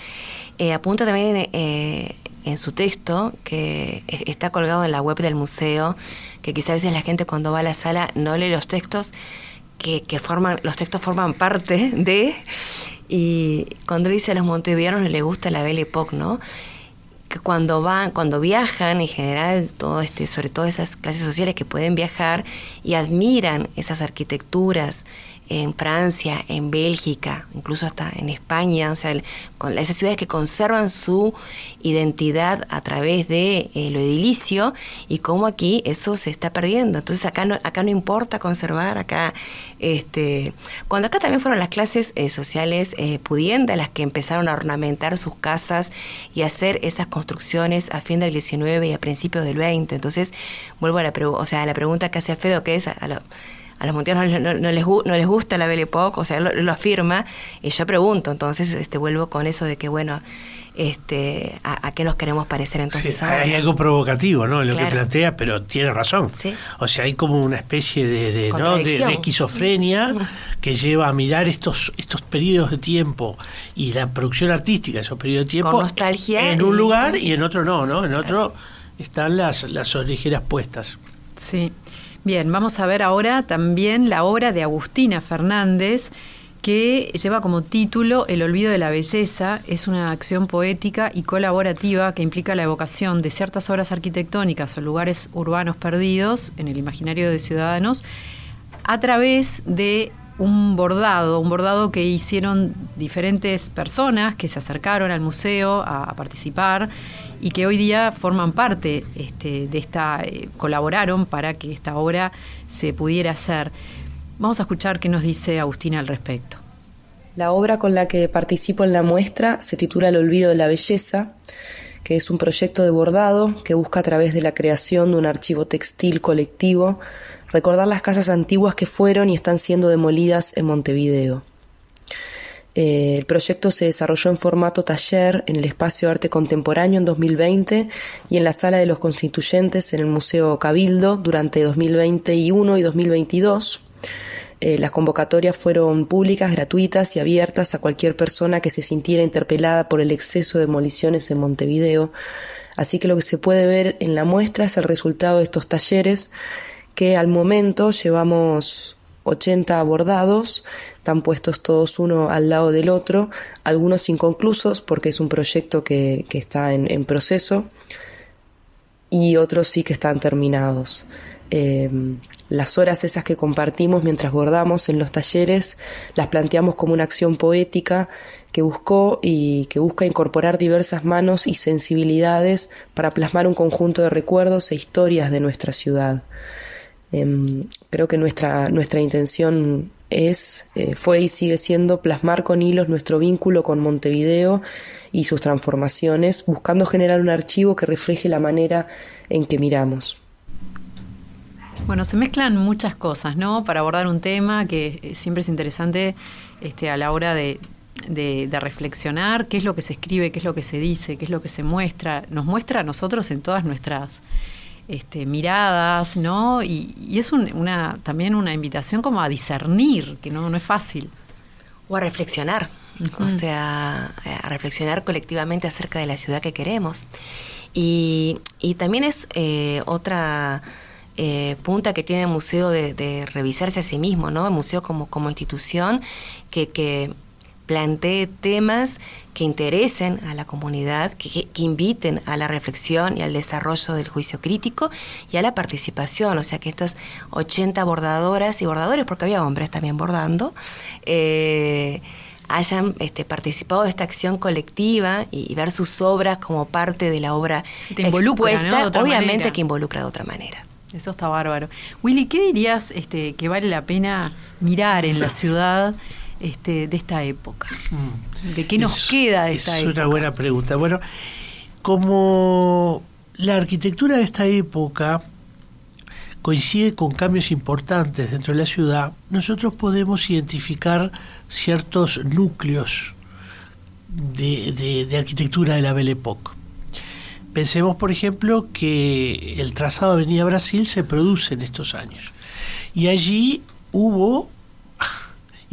eh, apunta también eh, en su texto, que está colgado en la web del museo, que quizás a veces la gente cuando va a la sala no lee los textos, que, forman, los textos forman parte de, y cuando dice a los montevideanos les gusta la Belle Époque, ¿no? Que cuando van, cuando viajan en general, todo este, sobre todo esas clases sociales que pueden viajar y admiran esas arquitecturas, en Francia, en Bélgica, incluso hasta en España, o sea, con esas ciudades que conservan su identidad a través de eh, lo edilicio y cómo aquí eso se está perdiendo. Entonces acá no, acá no importa conservar, acá, este, cuando acá también fueron las clases eh, sociales eh, pudientes las que empezaron a ornamentar sus casas y hacer esas construcciones a fin del 19 y a principios del 20. Entonces, vuelvo a la, o sea, a la pregunta que hace Alfredo, que es a, lo, a los monteros no, les, no les gusta la Belle Époque, o sea, lo, lo, afirma, y yo pregunto, entonces este, vuelvo con eso de que, bueno, este, a, qué nos queremos parecer entonces Hay algo provocativo, ¿no? En lo que plantea, pero tiene razón. O sea, hay como una especie de, de, esquizofrenia (laughs) que lleva a mirar estos, estos periodos de tiempo y la producción artística, esos periodos de tiempo, nostalgia en un lugar y en otro no, ¿no? En otro están las, las orejeras puestas. Sí. Bien, vamos a ver ahora también la obra de Agustina Fernández, que lleva como título El olvido de la belleza. Es una acción poética y colaborativa que implica la evocación de ciertas obras arquitectónicas o lugares urbanos perdidos en el imaginario de ciudadanos a través de un bordado, un bordado que hicieron diferentes personas que se acercaron al museo a, participar y que hoy día forman parte este, de esta, eh, colaboraron para que esta obra se pudiera hacer. Vamos a escuchar qué nos dice Agustina al respecto. La obra con la que participo en la muestra se titula El olvido de la belleza, que es un proyecto de bordado que busca a través de la creación de un archivo textil colectivo recordar las casas antiguas que fueron y están siendo demolidas en Montevideo. Eh, el proyecto se desarrolló en formato taller en el Espacio Arte Contemporáneo en 2020 y en la Sala de los Constituyentes en el Museo Cabildo durante 2021 y 2022. Eh, las convocatorias fueron públicas, gratuitas y abiertas a cualquier persona que se sintiera interpelada por el exceso de demoliciones en Montevideo. Así que lo que se puede ver en la muestra es el resultado de estos talleres que al momento llevamos 80 abordados, están puestos todos uno al lado del otro, algunos inconclusos porque es un proyecto que, está en, proceso y otros sí que están terminados. Em, las horas esas que compartimos mientras bordamos en los talleres las planteamos como una acción poética que buscó y que busca incorporar diversas manos y sensibilidades para plasmar un conjunto de recuerdos e historias de nuestra ciudad. Em, creo que nuestra, nuestra intención es, eh, fue y sigue siendo plasmar con hilos nuestro vínculo con Montevideo y sus transformaciones, buscando generar un archivo que refleje la manera en que miramos. Bueno, se mezclan muchas cosas, ¿no? Para abordar un tema que eh, siempre es interesante este, a la hora de, de, reflexionar qué es lo que se escribe, qué es lo que se dice, qué es lo que se muestra. Nos muestra a nosotros en todas nuestras este, miradas, ¿no? Y, es una, también una invitación como a discernir, que no, no es fácil. O a reflexionar, o sea, a reflexionar colectivamente acerca de la ciudad que queremos. Y, también es eh, otra eh, punta que tiene el museo de, revisarse a sí mismo, ¿no? El museo como, como institución que, que plantee temas que interesen a la comunidad, que, inviten a la reflexión y al desarrollo del juicio crítico y a la participación. O sea, que estas 80 bordadoras y bordadores, porque había hombres también bordando, eh, hayan este, participado de esta acción colectiva y, ver sus obras como parte de la obra expuesta, obviamente que involucra de otra manera. Eso está bárbaro. Willy, ¿qué dirías este, que vale la pena mirar en la ciudad? Este, de esta época? Mm. ¿De qué nos queda de esta época? Es una buena pregunta. Bueno, como la arquitectura de esta época coincide con cambios importantes dentro de la ciudad, nosotros podemos identificar ciertos núcleos de, de arquitectura de la Belle Époque. Pensemos, por ejemplo, que el trazado de Avenida Brasil se produce en estos años. Y allí hubo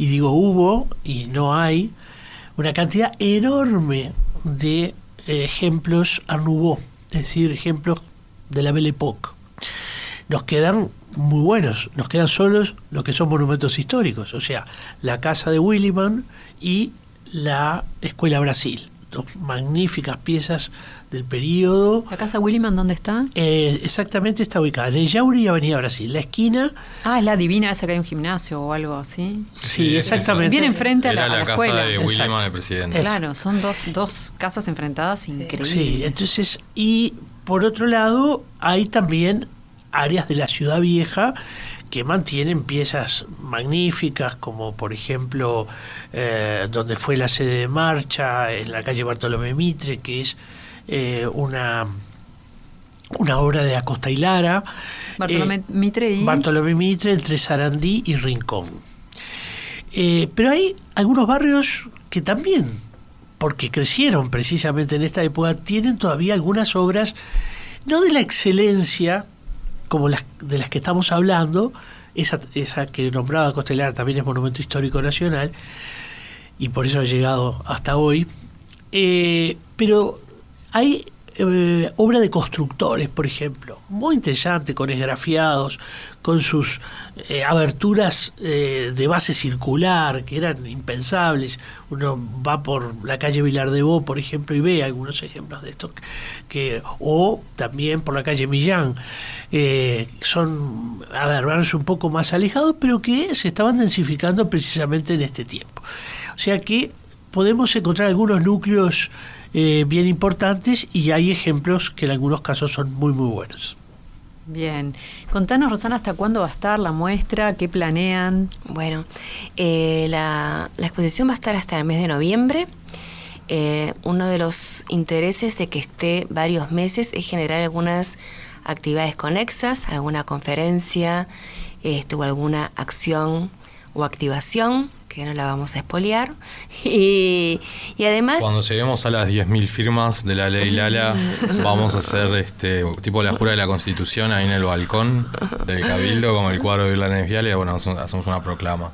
y digo hubo y no hay, una cantidad enorme de eh, ejemplos Art es decir, ejemplos de la Belle Époque. Nos quedan muy buenos, nos quedan solos los que son monumentos históricos, o sea, la casa de Williman y la Escuela Brasil, dos magníficas piezas del periodo. ¿La casa Williman dónde está? Eh, exactamente está ubicada en el Yauri y Avenida Brasil, la esquina. Ah, es la divina esa que hay un gimnasio o algo así. Sí, exactamente. Viene enfrente a la, la, casa de Williman, el presidente. Claro, son dos, dos casas enfrentadas increíbles. Sí, entonces, y por otro lado, hay también áreas de la ciudad vieja que mantienen piezas magníficas, como por ejemplo eh, donde fue la sede de marcha, en la calle Bartolomé Mitre, que es eh, una, una obra de Acosta y Lara. Bartolomé eh, Mitre y... Bartolomé Mitre entre Sarandí y Rincón. Pero hay algunos barrios que también, porque crecieron precisamente en esta época, tienen todavía algunas obras, no de la excelencia como las de las que estamos hablando, esa, esa que nombraba Lara también es Monumento Histórico Nacional, y por eso ha llegado hasta hoy, pero hay eh, obra de constructores, por ejemplo, muy interesante, con esgrafiados, con sus eh, aberturas eh, de base circular, que eran impensables. Uno va por la calle Vilar de Bo, por ejemplo, y ve algunos ejemplos de esto, que, o también por la calle Millán. son, a ver, barrios un poco más alejados, pero que se estaban densificando precisamente en este tiempo. O sea que podemos encontrar algunos núcleos eh, bien importantes y hay ejemplos que en algunos casos son muy, muy buenos. Bien. Contanos, Rosana, ¿hasta cuándo va a estar la muestra? ¿Qué planean? Bueno, eh, la, exposición va a estar hasta el mes de noviembre. Eh, uno de los intereses de que esté varios meses es generar algunas actividades conexas, alguna conferencia este, o alguna acción o activación que no la vamos a espoliar. (laughs) Y, además... Cuando lleguemos a las 10.000 firmas de la ley Lala, (laughs) vamos a hacer este tipo la jura de la Constitución ahí en el balcón del Cabildo, con el cuadro de la Vial, y bueno, hacemos una proclama.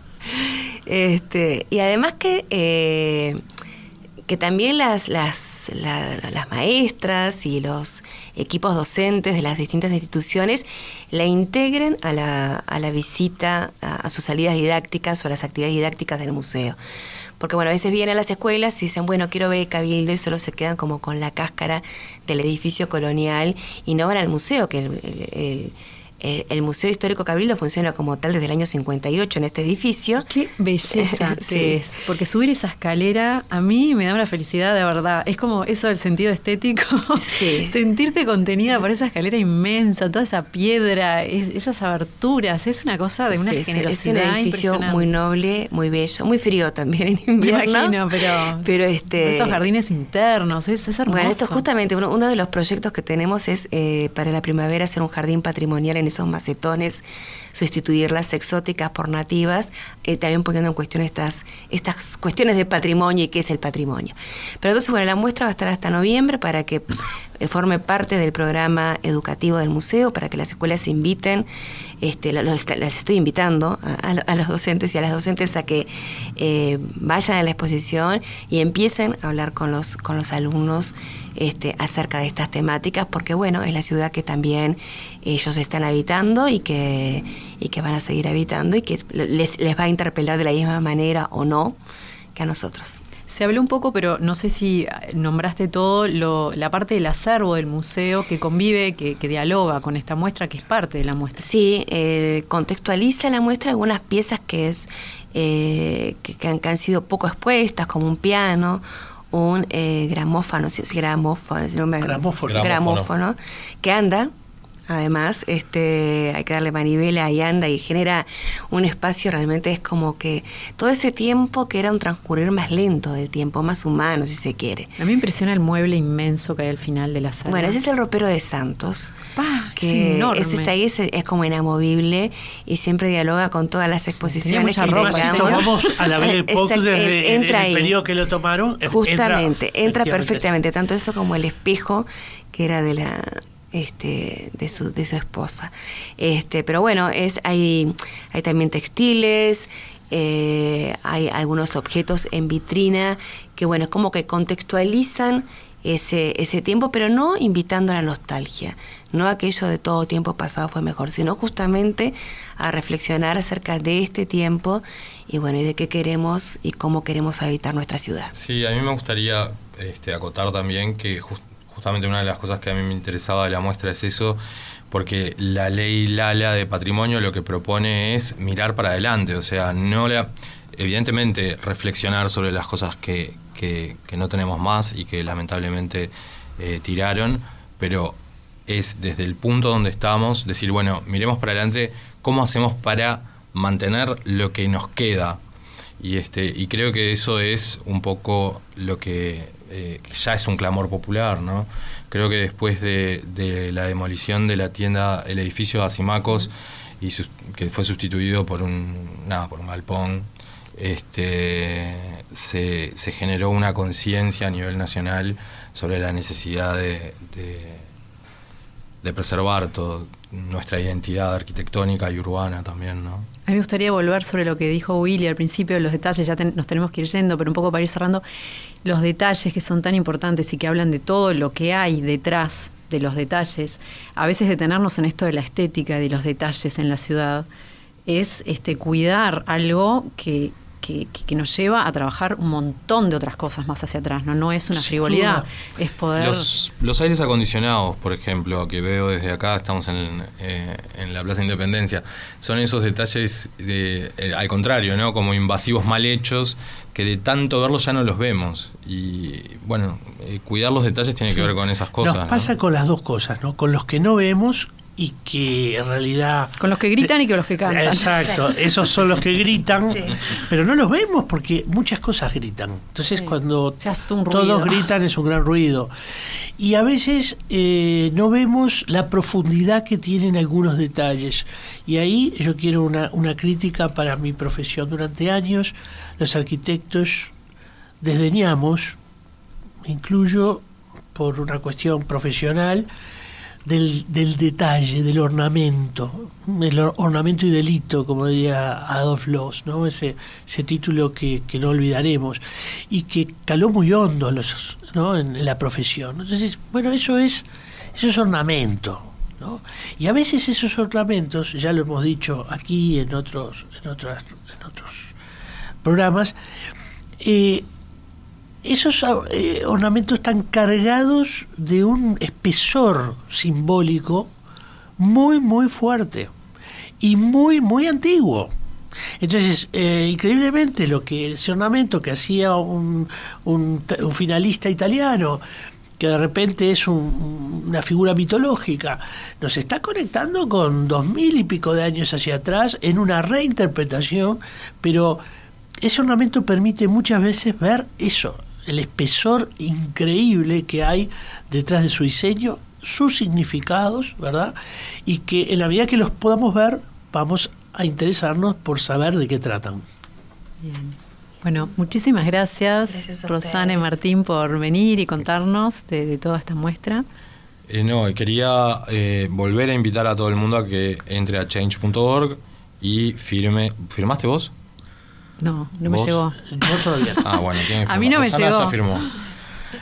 Este, y además que... Eh, que también las, las, las maestras y los equipos docentes de las distintas instituciones la integren a la, a la visita, a, sus salidas didácticas o a las actividades didácticas del museo. Porque bueno, a veces vienen a las escuelas y dicen, bueno, quiero ver el cabildo y solo se quedan como con la cáscara del edificio colonial y no van al museo, que el eh, el Museo Histórico Cabildo funciona como tal desde el año 58 en este edificio. Qué belleza (laughs) es, porque subir esa escalera a mí me da una felicidad de verdad. Es como eso del sentido estético, (laughs) sentirte contenida por esa escalera inmensa, toda esa piedra, esas aberturas, es una cosa de una generosidad Es un edificio muy noble, muy bello, muy frío también en invierno. Me imagino, pero, pero este, esos jardines internos, es, hermoso. Bueno, esto justamente uno, de los proyectos que tenemos es eh, para la primavera hacer un jardín patrimonial en esos macetones, sustituir las exóticas por nativas, eh, también poniendo en cuestión estas, estas cuestiones de patrimonio y qué es el patrimonio. Pero entonces, bueno, la muestra va a estar hasta noviembre para que eh, forme parte del programa educativo del museo, para que las escuelas se inviten este, las estoy invitando a, los docentes y a las docentes a que eh, vayan a la exposición y empiecen a hablar con los, con los alumnos este, acerca de estas temáticas, porque bueno, es la ciudad que también ellos están habitando y que, y que van a seguir habitando y que les, les va a interpelar de la misma manera o no que a nosotros. Se habló un poco, pero no sé si nombraste todo lo, la parte del acervo del museo que convive, que, dialoga con esta muestra, que es parte de la muestra. Sí, eh, contextualiza la muestra algunas piezas que, es, eh, que, han, sido poco expuestas, como un piano, un eh, gramófono, si, gramófono, gramófono, gramófono, que anda Además, este, hay que darle manivela y anda y genera un espacio, realmente es como que todo ese tiempo que era un transcurrir más lento del tiempo, más humano, si se quiere. A mí me impresiona el mueble inmenso que hay al final de la sala. Bueno, ese es el ropero de Santos. que es está ahí, es, como inamovible y siempre dialoga con todas las exposiciones que Vamos a la Belle (laughs) desde entra el periodo que lo tomaron. Justamente, entra perfectamente, tanto eso como el espejo que era de la este, de, su, de su esposa. Este, pero bueno, es, hay, hay también textiles, eh, hay algunos objetos en vitrina que bueno, es como que contextualizan ese, ese tiempo, pero no invitando a la nostalgia, no aquello de todo tiempo pasado fue mejor, sino justamente a reflexionar acerca de este tiempo y bueno, y de qué queremos y cómo queremos habitar nuestra ciudad. Sí, a mí me gustaría este, acotar también que justamente una de las cosas que a mí me interesaba de la muestra es eso, porque la ley Lala de patrimonio lo que propone es mirar para adelante, o sea, no la, evidentemente reflexionar sobre las cosas que, que, no tenemos más y que lamentablemente eh, tiraron, pero es desde el punto donde estamos decir, bueno, miremos para adelante cómo hacemos para mantener lo que nos queda. Y, este, y creo que eso es un poco lo que eh, ya es un clamor popular, ¿no? Creo que después de, la demolición de la tienda, el edificio de Asimacos, y que fue sustituido por un, nada, por un galpón, este, se, generó una conciencia a nivel nacional sobre la necesidad de, de preservar todo, nuestra identidad arquitectónica y urbana también, ¿no? A mí me gustaría volver sobre lo que dijo Willy al principio, los detalles, ya nos tenemos que ir yendo, pero un poco para ir cerrando, los detalles que son tan importantes y que hablan de todo lo que hay detrás de los detalles, a veces detenernos en esto de la estética de los detalles en la ciudad, es este cuidar algo que, que, nos lleva a trabajar un montón de otras cosas más hacia atrás, ¿no? No es una frivolidad, es poder... Los, aires acondicionados, por ejemplo, que veo desde acá, estamos en, eh, en la Plaza Independencia, son esos detalles, de, eh, al contrario, ¿no? Como invasivos mal hechos, que de tanto verlos ya no los vemos. Y bueno, eh, cuidar los detalles tiene que ver con esas cosas. Nos pasa con las dos cosas, ¿no? Con los que no vemos y que en realidad... Con los que gritan y con los que cantan. Exacto, esos son los que gritan, pero no los vemos porque muchas cosas gritan. Entonces cuando todos gritan es un gran ruido. Y a veces eh, no vemos la profundidad que tienen algunos detalles. Y ahí yo quiero una, una crítica para mi profesión. Durante años los arquitectos desdeñamos, incluyo por una cuestión profesional, del, del, detalle, del ornamento, el ornamento y delito, como diría Adolf Loss, ¿no? ese, ese título que, que, no olvidaremos, y que caló muy hondo los, en, la profesión. Entonces, bueno, eso es, eso es ornamento. ¿no? Y a veces esos ornamentos, ya lo hemos dicho aquí en otros, en otras, en otros programas, eh, esos eh, ornamentos están cargados de un espesor simbólico muy, muy fuerte y muy, muy antiguo. Entonces, eh, increíblemente, lo que ese ornamento que hacía un, un, finalista italiano, que de repente es una figura mitológica, nos está conectando con dos mil y pico de años hacia atrás en una reinterpretación, pero ese ornamento permite muchas veces ver eso, el espesor increíble que hay detrás de su diseño, sus significados, ¿verdad? Y que en la medida que los podamos ver, vamos a interesarnos por saber de qué tratan. Bien. Bueno, muchísimas gracias, Rosana y Martín, por venir y contarnos de, toda esta muestra. Eh, no, quería eh, volver a invitar a todo el mundo a que entre a change.org y firme. ¿Firmaste vos? No, no me llegó. Yo todavía. Ah, bueno, ¿quién A mí no me llegó. Ya firmó.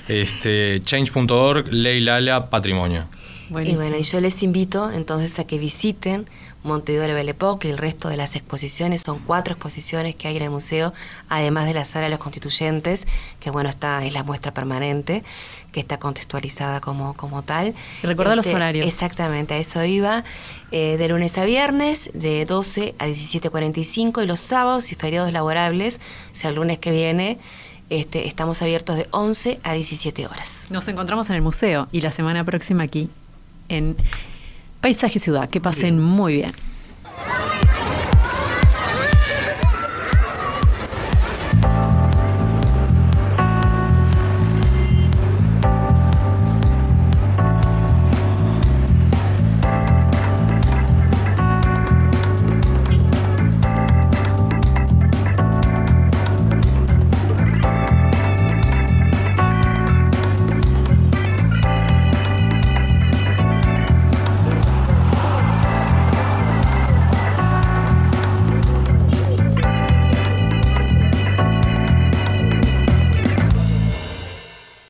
Este, change.org, Ley Lala, Patrimonio. Y bueno, y yo les invito entonces a que visiten Montedor Belle Époque y el resto de las exposiciones. Son cuatro exposiciones que hay en el museo, además de la sala de los constituyentes, que bueno, está es la muestra permanente, que está contextualizada como, como tal. Y recuerda los este, horarios. Exactamente, a eso iba. Eh, de lunes a viernes, de 12 a 17.45, y los sábados y feriados laborables, o sea, el lunes que viene. Este, estamos abiertos de 11 a 17 horas. Nos encontramos en el museo y la semana próxima aquí en Paisaje Ciudad. Que pasen bien. Muy bien.